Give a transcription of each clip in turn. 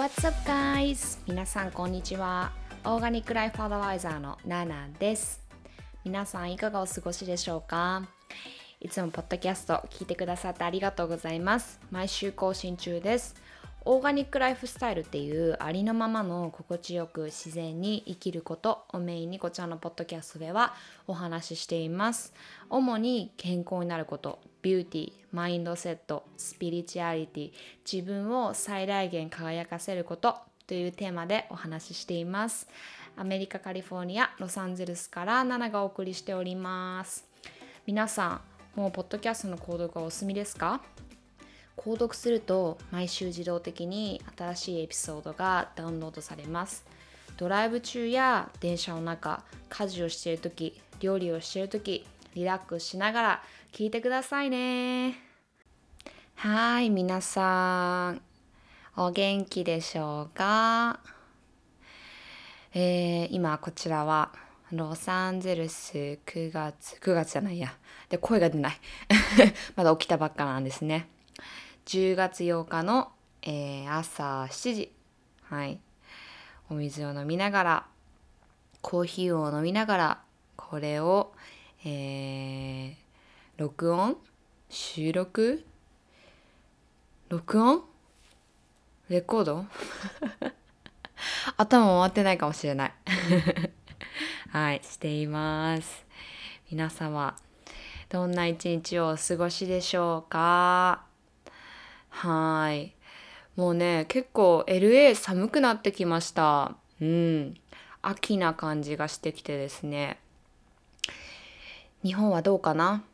What's up guys? 皆さんこんにちは。オーガニックライフアドバイザーのナナです。皆さんいかがお過ごしでしょうか？いつもポッドキャスト聞いてくださってありがとうございます。毎週更新中です。オーガニックライフスタイルっていうありのままの心地よく自然に生きることをメインにこちらのポッドキャストではお話ししています。主に健康になること、ビューティー、マインドセット、スピリチュアリティ、自分を最大限輝かせることというテーマでお話ししています。アメリカ・カリフォルニア・ロサンゼルスからナナがお送りしております。皆さん、もうポッドキャストの購読はお済みですか？購読すると毎週自動的に新しいエピソードがダウンロードされます。ドライブ中や電車の中、家事をしている時、料理をしている時、リラックスしながら聞いてくださいね。はい、皆さん、お元気でしょうか、えー今こちらはロサンゼルス9月、9月じゃないや。で、声が出ない。まだ起きたばっかなんですね。10月8日の、えー朝7時。はい。お水を飲みながら、コーヒーを飲みながら、これを、えー録音？収録？録音？レコード？頭回ってないかもしれない。はい、しています。皆様、どんな一日をお過ごしでしょうか？はい。もうね、結構 LA 寒くなってきました。うん。秋な感じがしてきてですね。日本はどうかな？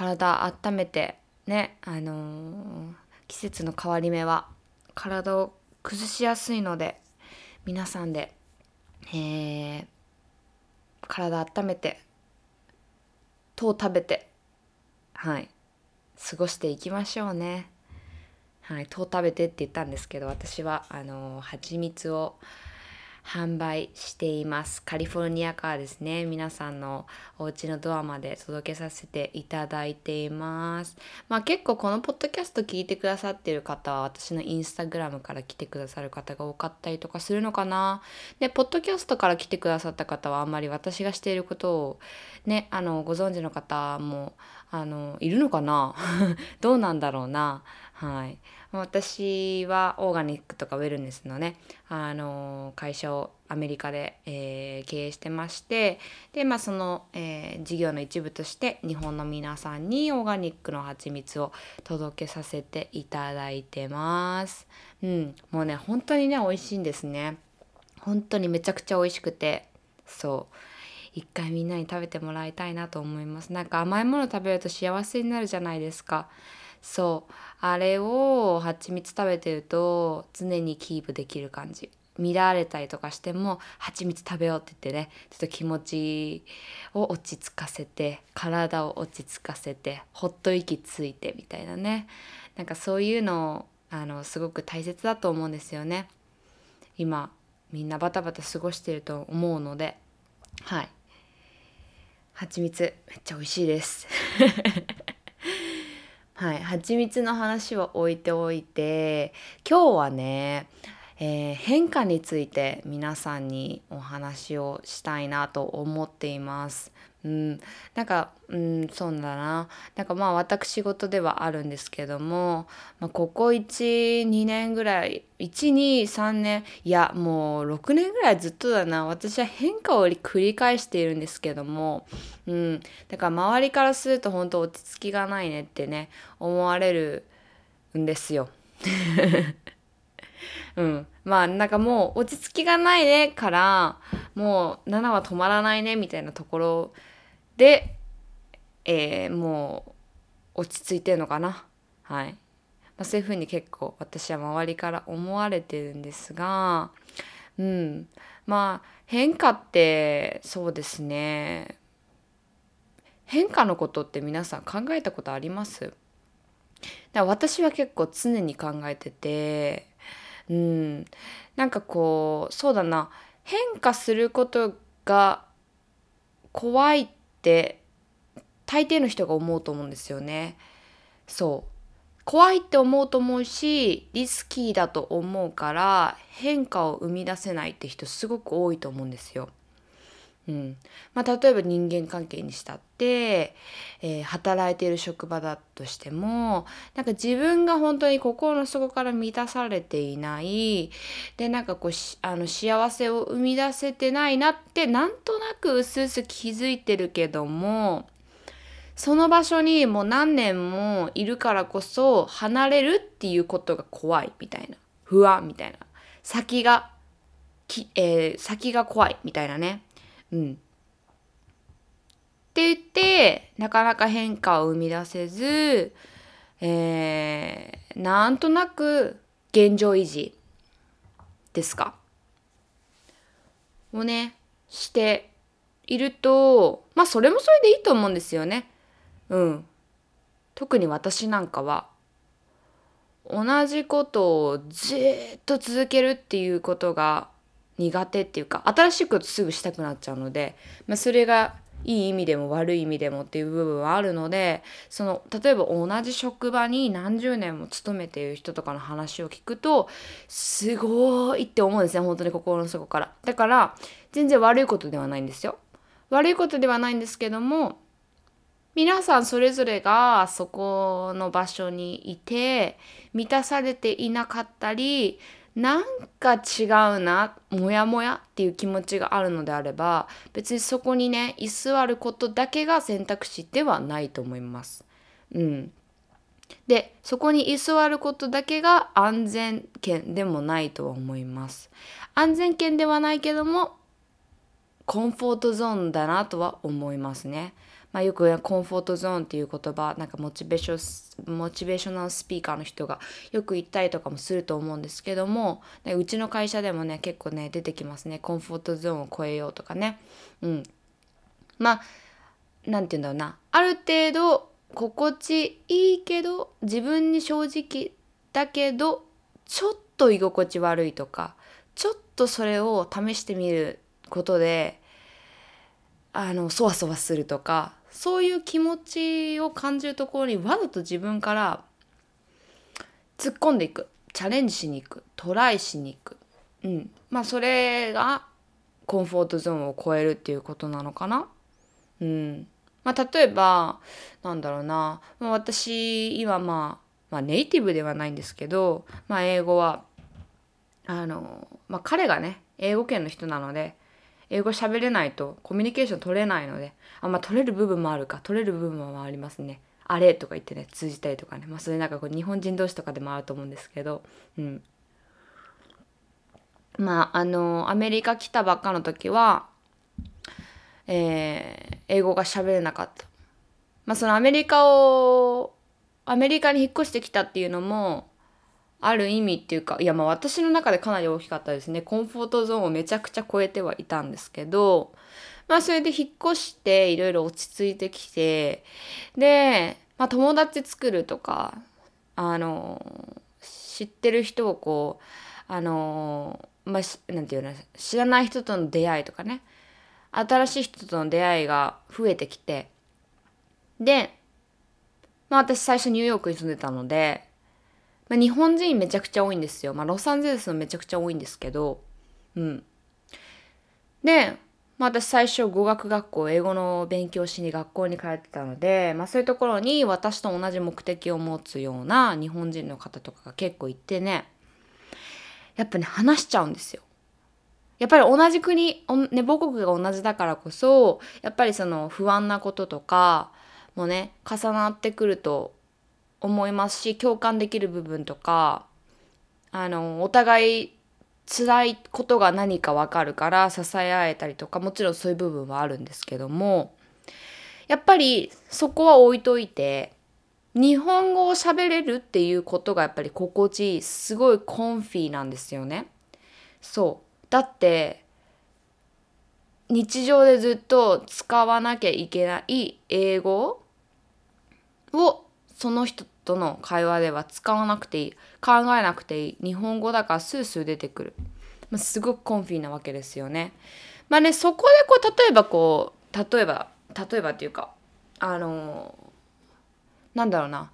体温めてねあのー季節の変わり目は体を崩しやすいので皆さんで、えー体温めて糖食べてはい過ごしていきましょうね。はい、糖食べてって言ったんですけど私はあのー蜂蜜を販売しています。カリフォルニアからですね皆さんのお家のドアまで届けさせていただいています。まあ結構このポッドキャスト聞いてくださってる方は私のインスタグラムから来てくださる方が多かったりとかするのかな。でポッドキャストから来てくださった方はあんまり私がしていることをねあのご存知の方もあのいるのかな？どうなんだろうな？はい。私はオーガニックとかウェルネスのねあの会社をアメリカで、えー経営してましてでまあその、えー事業の一部として日本の皆さんにオーガニックの蜂蜜を届けさせていただいてます。うん、もうね本当にね美味しいんですね。本当にめちゃくちゃ美味しくて。そう。一回みんなに食べてもらいたいなと思います。なんか甘いもの食べると幸せになるじゃないですか。そう。あれを蜂蜜食べてると常にキープできる感じ。見られたりとかしても蜂蜜食べようって言ってねちょっと気持ちを落ち着かせて体を落ち着かせてほっと息ついてみたいなね。なんかそういうのあのすごく大切だと思うんですよね。今みんなバタバタ過ごしてると思うので。はい。蜂蜜めっちゃ美味しいです。はい蜂蜜の話は置いておいて今日はね、えー変化について皆さんにお話をしたいなと思っています。うん、なんか、うん、そうだな。なんかまあ私事ではあるんですけども、まあ、ここ1、2年ぐらい、1、2、3年、いやもう6年ぐらいずっとだな。私は変化を繰り返しているんですけども、うん、だから周りからすると本当落ち着きがないねってね、思われるんですよ。うん、まあなんかもう落ち着きがないねからもう7は止まらないねみたいなところで、えーもう落ち着いてるのかな？はい、まあ、そういうふうに結構私は周りから思われてるんですがうん。まあ変化ってそうですね。変化のことって皆さん考えたことあります？だから私は結構常に考えててうん、なんかこうそうだな。変化することが怖いって大抵の人が思うと思うんですよね。そう怖いって思うと思うしリスキーだと思うから変化を生み出せないって人すごく多いと思うんですよ。うん。まあ、例えば人間関係にしたって、えー、働いている職場だとしてもなんか自分が本当に心の底から満たされていないでなんかこうあの幸せを生み出せてないなってなんとなくうすうす気づいてるけどもその場所にもう何年もいるからこそ離れるっていうことが怖いみたいな。不安みたいな。先がき、えー、先が怖いみたいなね。うん。って言ってなかなか変化を生み出せず、えー、なんとなく現状維持ですかをねしているとまあそれもそれでいいと思うんですよね。うん。特に私なんかは同じことをずっと続けるっていうことが苦手っていうか新しいことすぐしたくなっちゃうので、まあ、それがいい意味でも悪い意味でもっていう部分はあるのでその例えば同じ職場に何十年も勤めている人とかの話を聞くとすごいって思うんですね本当に心の底から。だから全然悪いことではないんですよ。悪いことではないんですけども皆さんそれぞれがそこの場所にいて満たされていなかったりなんか違うなモヤモヤっていう気持ちがあるのであれば別にそこにね居座ることだけが選択肢ではないと思います。うん、でそこに居座ることだけが安全圏でもないとは思います。安全圏ではないけどもコンフォートゾーンだなとは思いますね。まあ、よくコンフォートゾーンっていう言葉なんかモチベーションモチベーショナルスピーカーの人がよく言ったりとかもすると思うんですけどもうちの会社でもね結構ね出てきますね。コンフォートゾーンを超えようとかね。うん。まあ何て言うんだろうな。ある程度心地いいけど自分に正直だけどちょっと居心地悪いとかちょっとそれを試してみることであのそわそわするとかそういう気持ちを感じるところにわざと自分から突っ込んでいく。チャレンジしに行く。トライしに行く、うん、まあそれがコンフォートゾーンを超えるっていうことなのかな。うん。まあ、例えばなんだろうな、まあ、私今、まあ、まあネイティブではないんですけど、まあ、英語はあの、まあ、彼がね英語圏の人なので英語喋れないとコミュニケーション取れないのであまあ取れる部分もあるか取れる部分もありますね。あれとか言ってね通じたりとかね。まあそれなんかこう日本人同士とかでもあると思うんですけどうん。まああのアメリカ来たばっかの時はえー、英語が喋れなかった。まあそのアメリカをアメリカに引っ越してきたっていうのもある意味っていうかいやまあ私の中でかなり大きかったですね。コンフォートゾーンをめちゃくちゃ超えてはいたんですけどまあそれで引っ越していろいろ落ち着いてきてで、まあ、友達作るとかあの知ってる人をこうあのまあなんていうの知らない人との出会いとかね。新しい人との出会いが増えてきてでまあ私最初ニューヨークに住んでたのでまあ、日本人めちゃくちゃ多いんですよ。まあ、ロサンゼルスもめちゃくちゃ多いんですけど、うん。で、まあ、私最初語学学校、英語の勉強しに学校に通ってたので、まあ、そういうところに私と同じ目的を持つような日本人の方とかが結構いてね、やっぱね、話しちゃうんですよ。やっぱり同じ国、ね、母国が同じだからこそ、やっぱりその不安なこととかもね、重なってくると思いますし共感できる部分とかあのお互い辛いことが何か分かるから支え合えたりとかもちろんそういう部分はあるんですけどもやっぱりそこは置いといて日本語を喋れるっていうことがやっぱり心地いいすごいコンフィなんですよね。そうだって日常でずっと使わなきゃいけない英語をその人との会話では使わなくていい考えなくていい日本語だからスースー出てくる、まあ、すごくコンフィーなわけですよね。まあねそこでこう例えばこう例えば例えばっていうかあのー、なんだろうな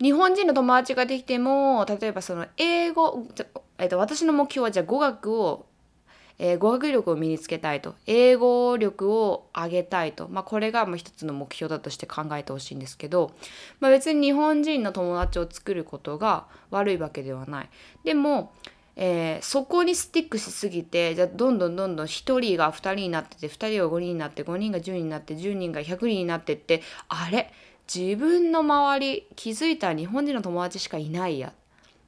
日本人の友達ができても例えばその英語、えっと、私の目標はじゃあ語学をえー、語学力を身につけたいと英語力を上げたいと、まあ、これがもう一つの目標だとして考えてほしいんですけど、まあ、別に日本人の友達を作ることが悪いわけではない。でもえー、そこにスティックしすぎてじゃどんどんどんどん1人が2人になってて2人が5人になって5人が10人になって10人が100人になってってあれ？自分の周り気づいた日本人の友達しかいないや。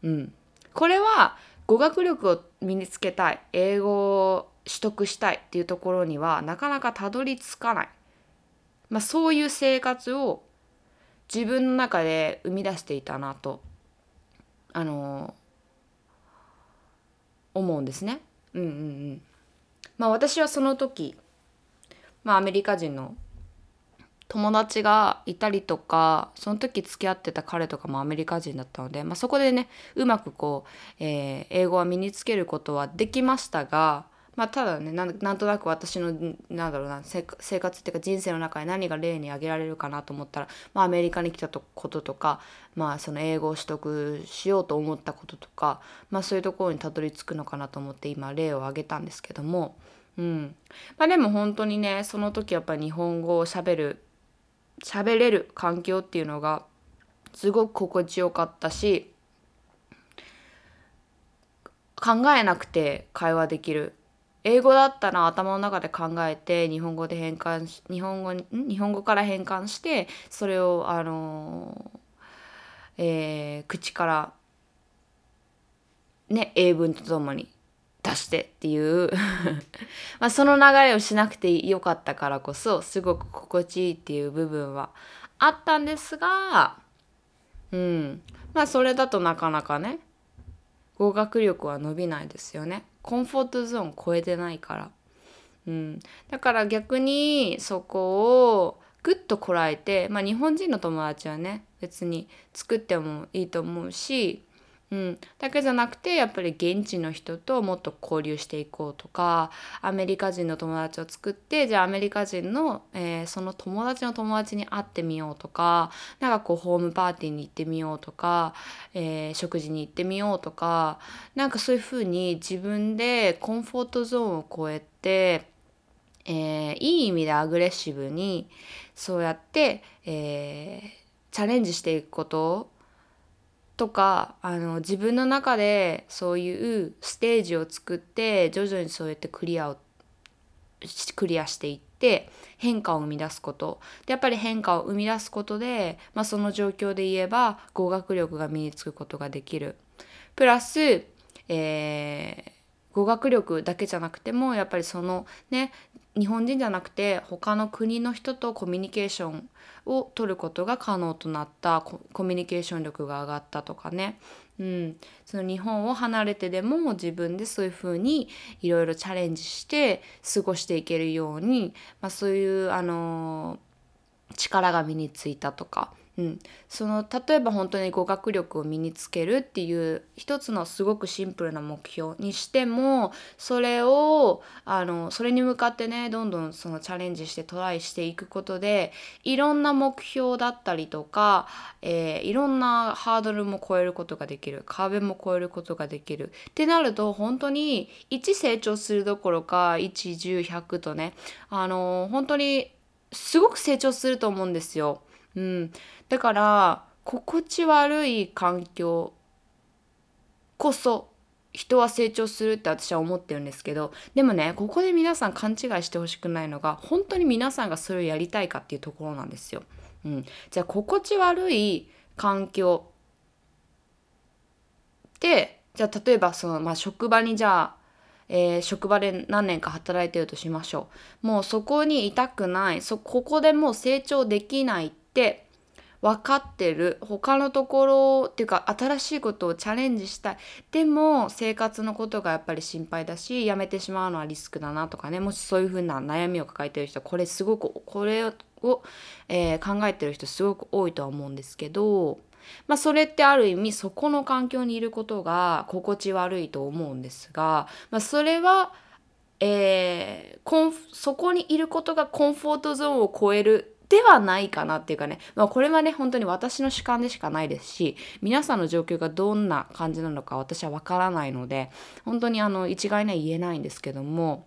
うん、これは語学力を身につけたい英語を取得したいっていうところにはなかなかたどり着かない、まあ、そういう生活を自分の中で生み出していたなとあの思うんですね。うんうんうん。まあ私はその時、まあアメリカ人の友達がいたりとかその時付き合ってた彼とかもアメリカ人だったので、まあ、そこでねうまくこう、えー、英語は身につけることはできましたが、まあ、ただねなんとなく私のなんだろうな生活っていうか人生の中で何が例に挙げられるかなと思ったら、まあ、アメリカに来たこととか、まあ、その英語を取得しようと思ったこととか、まあ、そういうところにたどり着くのかなと思って今例を挙げたんですけども。うんまあ、でも本当にねその時やっぱり日本語をしゃべる喋れる環境っていうのがすごく心地よかったし考えなくて会話できる。英語だったら頭の中で考えて日本語で変換し日本語日本語から変換してそれをあのえー、口からね英文とともに出してっていう。まあその流れをしなくてよかったからこそすごく心地いいっていう部分はあったんですがうん。まあそれだとなかなかね語学力は伸びないですよね。コンフォートゾーン超えてないから、うん、だから逆にそこをぐっとこらえてまあ日本人の友達はね別に作ってもいいと思うしうん、だけじゃなくてやっぱり現地の人ともっと交流していこうとかアメリカ人の友達を作ってじゃあアメリカ人の、えー、その友達の友達に会ってみようとかなんかこうホームパーティーに行ってみようとか、えー、食事に行ってみようとかなんかそういうふうに自分でコンフォートゾーンを超えて、えー、いい意味でアグレッシブにそうやって、えチャレンジしていくこととかあの自分の中でそういうステージを作って徐々にそうやってクリアをクリアしていって変化を生み出すことでやっぱり変化を生み出すことで、まあ、その状況で言えば語学力が身につくことができる。プラス、えー、語学力だけじゃなくてもやっぱりそのね日本人じゃなくて他の国の人とコミュニケーションを取ることが可能となったコミュニケーション力が上がったとかね、うん、その日本を離れてでも自分でそういうふうにいろいろチャレンジして過ごしていけるように、まあ、そういうあの力が身についたとか。うん、その例えば本当に語学力を身につけるっていう一つのすごくシンプルな目標にしてもそれをあのそれに向かってねどんどんそのチャレンジしてトライしていくことでいろんな目標だったりとか、えー、いろんなハードルも超えることができる壁も超えることができる。ってなると本当に1成長するどころか110100とねあの本当にすごく成長すると思うんですよ。うん、だから心地悪い環境こそ人は成長するって私は思ってるんですけどでもねここで皆さん勘違いしてほしくないのが本当に皆さんがそれをやりたいかっていうところなんですよ。うん、じゃあ心地悪い環境でじゃあ例えばその、まあ、職場にじゃあえー、職場で何年か働いてるとしましょう。もうそこにいたくない。そここでもう成長できないって分かってる。他のところっていうか新しいことをチャレンジしたい。でも生活のことがやっぱり心配だしやめてしまうのはリスクだなとかね。もしそういうふうな悩みを抱えてる人これすごくこれを、えー、考えてる人すごく多いとは思うんですけどまあ、それってある意味そこの環境にいることが心地悪いと思うんですが、まあ、それはえー、コンそこにいることがコンフォートゾーンを超えるではないかなっていうかね、まあ、これはね本当に私の主観でしかないですし皆さんの状況がどんな感じなのか私はわからないので本当にあの一概には言えないんですけども、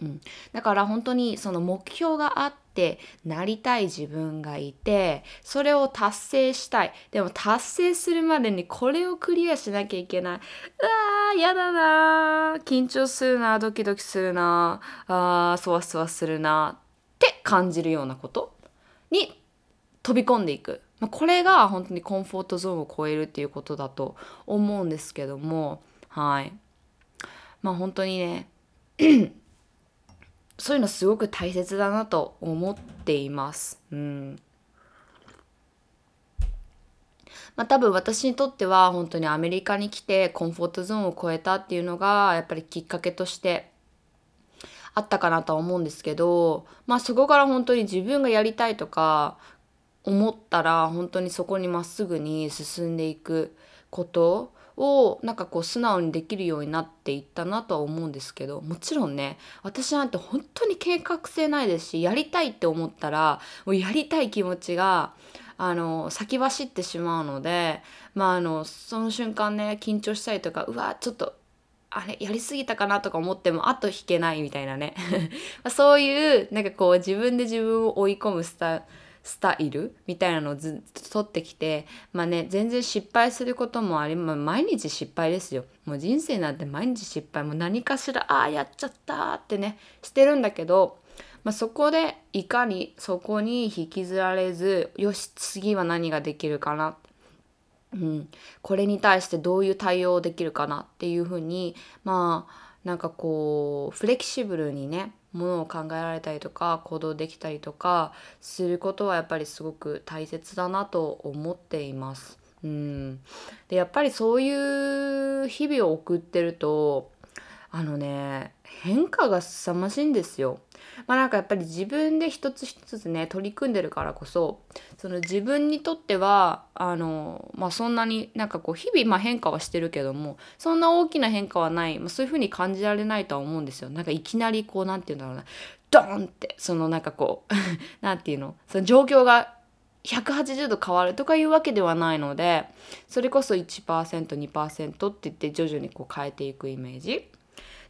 うん、だから本当にその目標があってなりたい自分がいてそれを達成したい。でも達成するまでにこれをクリアしなきゃいけない。うわーやだな緊張するなドキドキするなあーそわそわするなって感じるようなこと。に飛び込んでいく、まあ、これが本当にコンフォートゾーンを超えるっていうことだと思うんですけども。はい。まあ本当にね そういうのすごく大切だなと思っています。うん。まあ、多分私にとっては本当にアメリカに来てコンフォートゾーンを超えたっていうのがやっぱりきっかけとしてあったかなとは思うんですけど、まあそこから本当に自分がやりたいとか思ったら本当にそこにまっすぐに進んでいくことをなんかこう素直にできるようになっていったなとは思うんですけどもちろんね私なんて本当に計画性ないですしやりたいって思ったらもうやりたい気持ちがあの先走ってしまうのでまああのその瞬間ね緊張したりとかうわちょっとあれやりすぎたかなとか思ってもあと引けないみたいなね。そういうなんかこう自分で自分を追い込むスタスタイルみたいなのをずっと取ってきてまあね全然失敗することもあり、まあ、毎日失敗ですよ。もう人生なんて毎日失敗も何かしらああやっちゃったってねしてるんだけど、まあ、そこでいかにそこに引きずられずよし次は何ができるかなってうん、これに対してどういう対応できるかなっていうふうにまあなんかこうフレキシブルにねものを考えられたりとか行動できたりとかすることはやっぱりすごく大切だなと思っています。うん、でやっぱりそういう日々を送ってるとあのね変化が凄まじいんですよ。まあなんかやっぱり自分で一つ一つね取り組んでるからこそその自分にとってはあの、まあ、そんなになんかこう日々まあ変化はしてるけどもそんな大きな変化はない、まあ、そういうふうに感じられないとは思うんですよ。なんかいきなりこう何て言うんだろうなドーンってそのなんかこう 何て言うの？その状況が180度変わるとかいうわけではないのでそれこそ 1%2% って言って徐々にこう変えていくイメージ。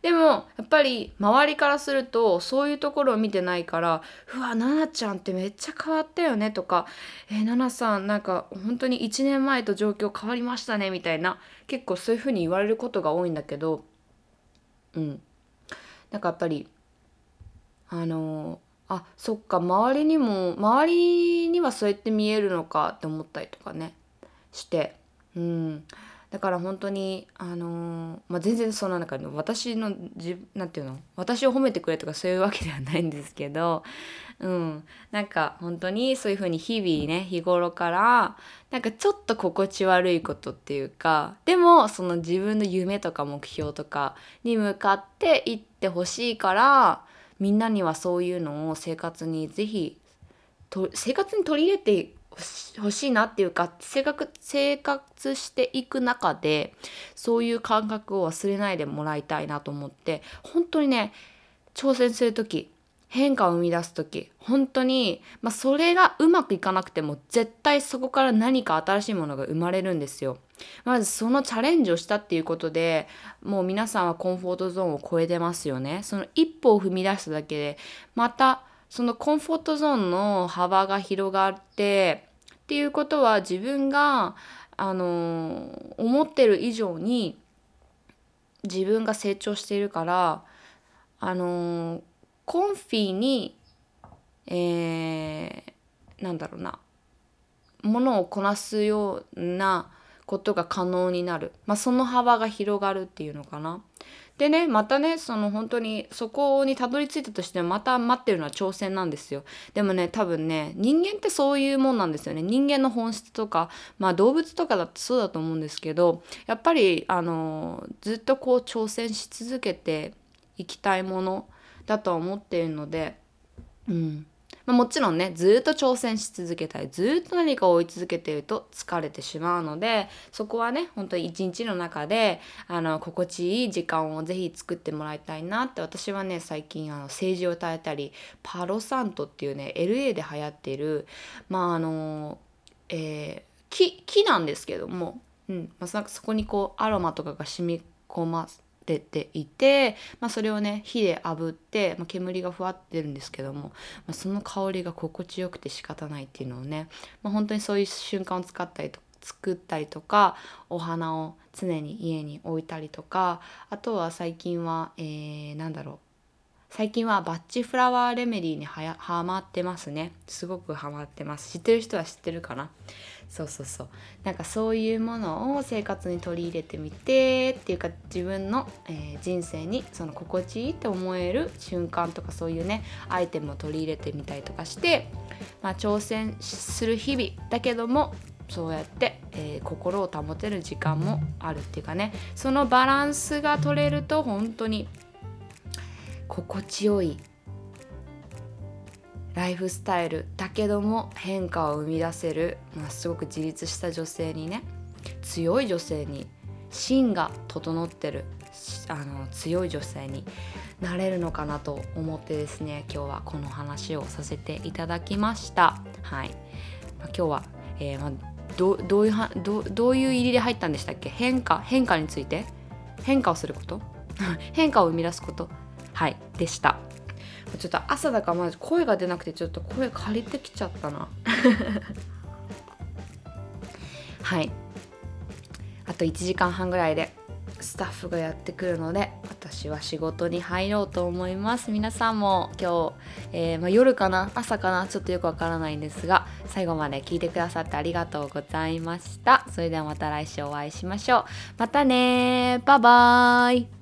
でもやっぱり周りからするとそういうところを見てないから「うわ奈々ちゃんってめっちゃ変わったよね」とか「えー、奈々さんなんか本当に1年前と状況変わりましたね」みたいな結構そういうふうに言われることが多いんだけどうん。なんかやっぱりあのー、あそっか周りにも周りにはそうやって見えるのかって思ったりとかねしてうん。だから本当にあのー、まあ、全然その中で私のなんていうの私を褒めてくれとかそういうわけではないんですけど、うん、なんか本当にそういうふうに日々ね日頃からなんかちょっと心地悪いことっていうかでもその自分の夢とか目標とかに向かっていってほしいからみんなにはそういうのを生活に是非生活に取り入れて欲しいなっていうか生活生活していく中でそういう感覚を忘れないでもらいたいなと思って本当にね挑戦する時変化を生み出す時本当に、まあ、それがうまくいかなくても絶対そこから何か新しいものが生まれるんですよ。まずそのチャレンジをしたっていうことでもう皆さんはコンフォートゾーンを超えてますよね。その一歩を踏み出しただけでまたそのコンフォートゾーンの幅が広がってっていうことは自分があの思ってる以上に自分が成長しているからあのコンフィに、えー、なんだろうなものをこなすようなことが可能になる、まあ、その幅が広がるっていうのかな。でねまたねその本当にそこにたどり着いたとしてもまた待ってるのは挑戦なんですよ。でもね多分ね人間ってそういうもんなんですよね。人間の本質とかまあ動物とかだってそうだと思うんですけどやっぱりあのずっとこう挑戦し続けていきたいものだとは思っているのでうん。まあ、もちろんねずっと挑戦し続けたりずっと何かを追い続けていると疲れてしまうのでそこはね本当に一日の中であの心地いい時間をぜひ作ってもらいたいなって私はね最近あの政治を耐えたりパロサントっていうね LA で流行っているまああのえー、木木なんですけども、うん。まあ、そこにこうアロマとかが染み込ま出ていて、まあ、それをね火で炙って、まあ、煙がふわってるんですけども、まあ、その香りが心地よくて仕方ないっていうのをね、まあ、本当にそういう瞬間を使ったりと作ったりとかお花を常に家に置いたりとかあとは最近は、えー、なんだろう最近はバッチフラワーレメディにはやハマってますね。すごくハマってます。知ってる人は知ってるかな？そうそうそう。なんかそういうものを生活に取り入れてみてっていうか自分の、えー、人生にその心地いいって思える瞬間とかそういうねアイテムを取り入れてみたりとかして、まあ、挑戦する日々だけどもそうやって、えー、心を保てる時間もあるっていうかねそのバランスが取れると本当に心地よいライフスタイルだけども変化を生み出せる、まあ、すごく自立した女性にね強い女性に芯が整ってるあの強い女性になれるのかなと思ってですね今日はこの話をさせていただきました。はい、ま、今日は、えー、まあ、どどういうはどどういう入りで入ったんでしたっけ？変化変化について？変化をすること？変化を生み出すこと？はい。でした。ちょっと朝だからまず声が出なくてちょっと声借りてきちゃったな。はい。あと1時間半ぐらいでスタッフがやってくるので私は仕事に入ろうと思います。皆さんも今日、えー、まあ、夜かな？朝かな？ちょっとよくわからないんですが最後まで聞いてくださってありがとうございました。それではまた来週お会いしましょう。またねバイバーイ。